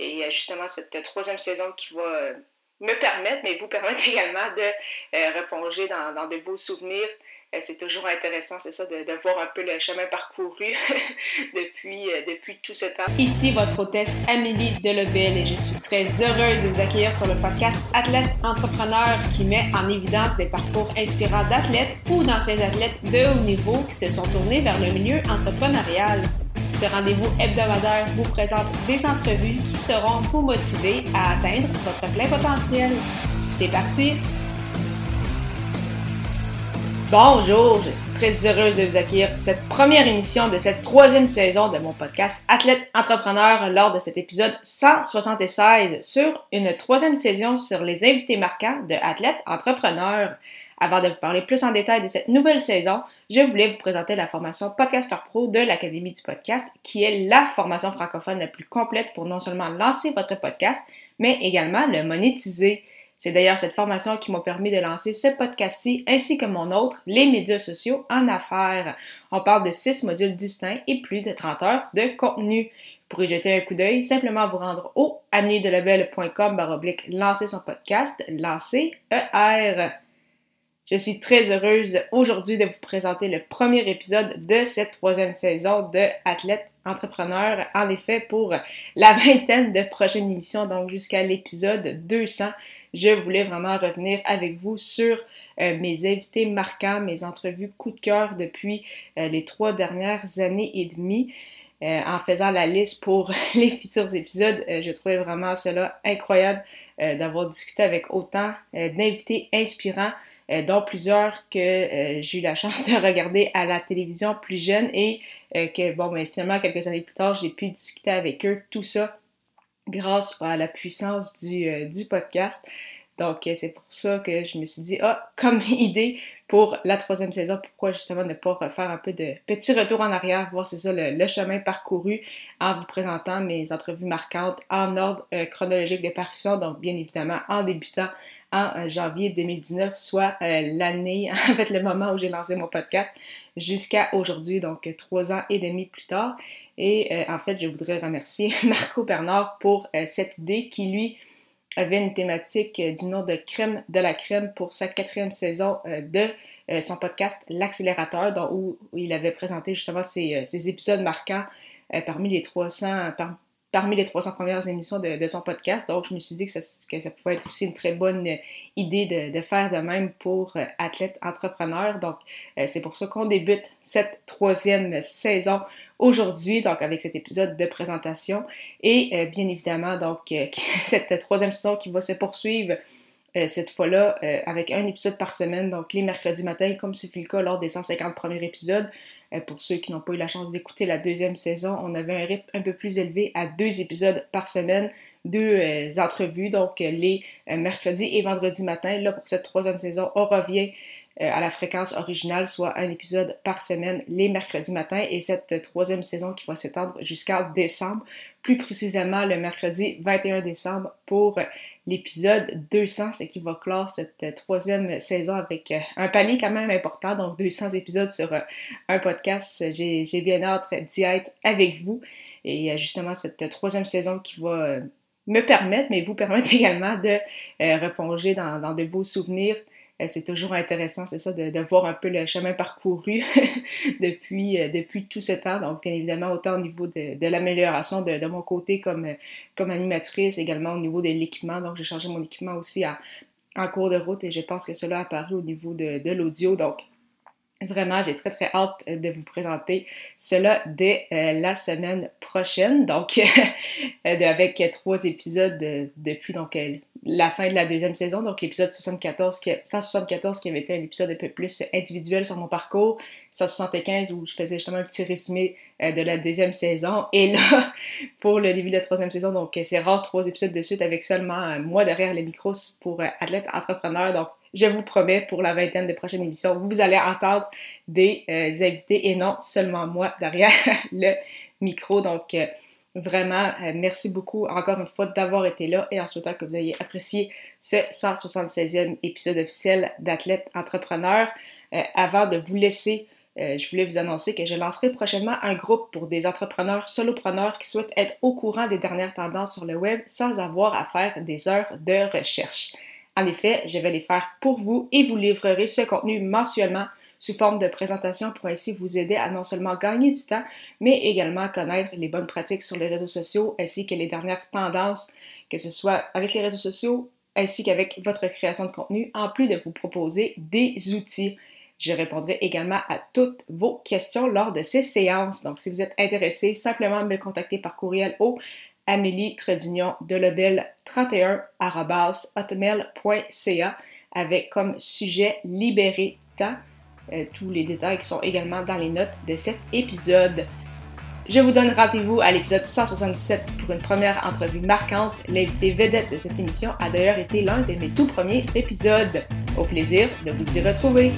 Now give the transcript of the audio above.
Et justement, cette troisième saison qui va me permettre, mais vous permettre également de replonger dans, de beaux souvenirs euh, c'est toujours intéressant, c'est ça, de, voir un peu le chemin parcouru depuis, euh, depuis tout ce temps. Ici votre hôtesse Amélie Delebel et je suis très heureuse de vous accueillir sur le podcast Athlète Entrepreneur qui met en évidence des parcours inspirants d'athlètes ou d'anciens athlètes de haut niveau qui se sont tournés vers le milieu entrepreneurial. Ce rendez-vous hebdomadaire vous présente des entrevues qui seront vous motiver à atteindre votre plein potentiel. C'est parti! Bonjour, je suis très heureuse de vous accueillir pour cette première émission de cette troisième saison de mon podcast Athlète Entrepreneur lors de cet épisode 176 sur une troisième saison sur les invités marquants de Athlète Entrepreneur. Avant de vous parler plus en détail de cette nouvelle saison, je voulais vous présenter la formation Podcaster Pro de l'Académie du podcast, qui est la formation francophone la plus complète pour non seulement lancer votre podcast, mais également le monétiser. C'est d'ailleurs cette formation qui m'a permis de lancer ce podcast-ci ainsi que mon autre, les médias sociaux en affaires. On parle de six modules distincts et plus de 30 heures de contenu. Pour y jeter un coup d'œil, simplement vous rendre au amidelabel.com baroblique lancer son podcast, lancer ER. Je suis très heureuse aujourd'hui de vous présenter le premier épisode de cette troisième saison de Athlète Entrepreneur. En effet, pour la vingtaine de prochaines émissions, donc jusqu'à l'épisode 200, je voulais vraiment revenir avec vous sur euh, mes invités marquants, mes entrevues coup de cœur depuis euh, les trois dernières années et demie. Euh, en faisant la liste pour les futurs épisodes, je trouvais vraiment cela incroyable d'avoir discuté avec autant d'invités inspirants euh, dont plusieurs que euh, j'ai eu la chance de regarder à la télévision plus jeune et euh, que, bon, mais finalement, quelques années plus tard, j'ai pu discuter avec eux, tout ça grâce à la puissance du, du podcast. Donc, c'est pour ça que je me suis dit, ah, comme idée pour la troisième saison, pourquoi justement ne pas refaire un peu de petit retour en arrière, voir c'est ça le, chemin parcouru en vous présentant mes entrevues marquantes en ordre chronologique de parution, donc bien évidemment en débutant en euh, janvier 2019, soit euh, l'année, en fait le moment où j'ai lancé mon podcast, jusqu'à aujourd'hui, donc trois ans et demi plus tard. Et euh, en fait, je voudrais remercier Marco Bernard pour cette idée qui, lui, avait une thématique du nom de crème de la crème pour sa quatrième saison de son podcast L'accélérateur, où, il avait présenté justement ses, épisodes marquants parmi les 300, parmi les 300 premières émissions de, son podcast. Donc, je me suis dit que ça, pouvait être aussi une très bonne idée de, faire de même pour euh, athlètes entrepreneurs. Donc, euh, c'est pour ça qu'on débute cette troisième saison aujourd'hui, donc avec cet épisode de présentation. Et euh, bien évidemment, donc, cette troisième saison qui va se poursuivre cette fois-là avec un épisode par semaine, donc les mercredis matins, comme ce fut le cas lors des 150 premiers épisodes. Euh, pour ceux qui n'ont pas eu la chance d'écouter la deuxième saison, on avait un rythme un peu plus élevé à deux épisodes par semaine, deux euh, entrevues, donc euh, les mercredis et vendredis matin. Là, pour cette troisième saison, on revient à la fréquence originale, soit un épisode par semaine les mercredis matins, et cette troisième saison qui va s'étendre jusqu'à décembre, plus précisément le mercredi 21 décembre pour l'épisode 200, ce qui va clore cette troisième saison avec euh, un palier quand même important, donc 200 épisodes sur euh, un podcast. J'ai bien hâte d'y être avec vous. Et justement, cette troisième saison qui va euh, me permettre, mais vous permettre également de replonger dans, de beaux souvenirs euh, c'est toujours intéressant, c'est ça, de, voir un peu le chemin parcouru depuis, euh, depuis tout ce temps. Donc, bien évidemment, autant au niveau de, l'amélioration de, mon côté comme, comme animatrice, également au niveau de l'équipement. Donc, j'ai changé mon équipement aussi en cours de route et je pense que cela a apparu au niveau de, l'audio. Donc, Vraiment, j'ai très très hâte de vous présenter cela dès euh, la semaine prochaine. Donc, avec trois épisodes depuis donc la fin de la deuxième saison, donc l'épisode 74, qui, 174 qui avait été un épisode un peu plus individuel sur mon parcours, 175 où je faisais justement un petit résumé euh, de la deuxième saison, et là, pour le début de la troisième saison, donc c'est rare, trois épisodes de suite avec seulement un mois derrière les micros pour euh, athlètes entrepreneurs, donc je vous promets, pour la vingtaine de prochaines émissions, vous allez entendre des euh, invités et non seulement moi derrière le micro, donc... Vraiment, euh, merci beaucoup encore une fois d'avoir été là et en souhaitant que vous ayez apprécié ce 176e épisode officiel d'Athlète Entrepreneur. Euh, avant de vous laisser euh, je voulais vous annoncer que je lancerai prochainement un groupe pour des entrepreneurs solopreneurs qui souhaitent être au courant des dernières tendances sur le web sans avoir à faire des heures de recherche. En effet, je vais les faire pour vous et vous livrerai ce contenu mensuellement sous forme de présentation pour ainsi vous aider à non seulement gagner du temps, mais également connaître les bonnes pratiques sur les réseaux sociaux ainsi que les dernières tendances, que ce soit avec les réseaux sociaux ainsi qu'avec votre création de contenu, en plus de vous proposer des outils. Je répondrai également à toutes vos questions lors de ces séances. Donc, si vous êtes intéressé, simplement me contacter par courriel au amélie de 31 hotmail.ca avec comme sujet libérer. Euh, tous les détails sont également dans les notes de cet épisode. Je vous donne rendez-vous à l'épisode 177 pour une première entrevue marquante. L'invité vedette de cette émission a d'ailleurs été l'un de mes tout premiers épisodes. Au plaisir de vous y retrouver.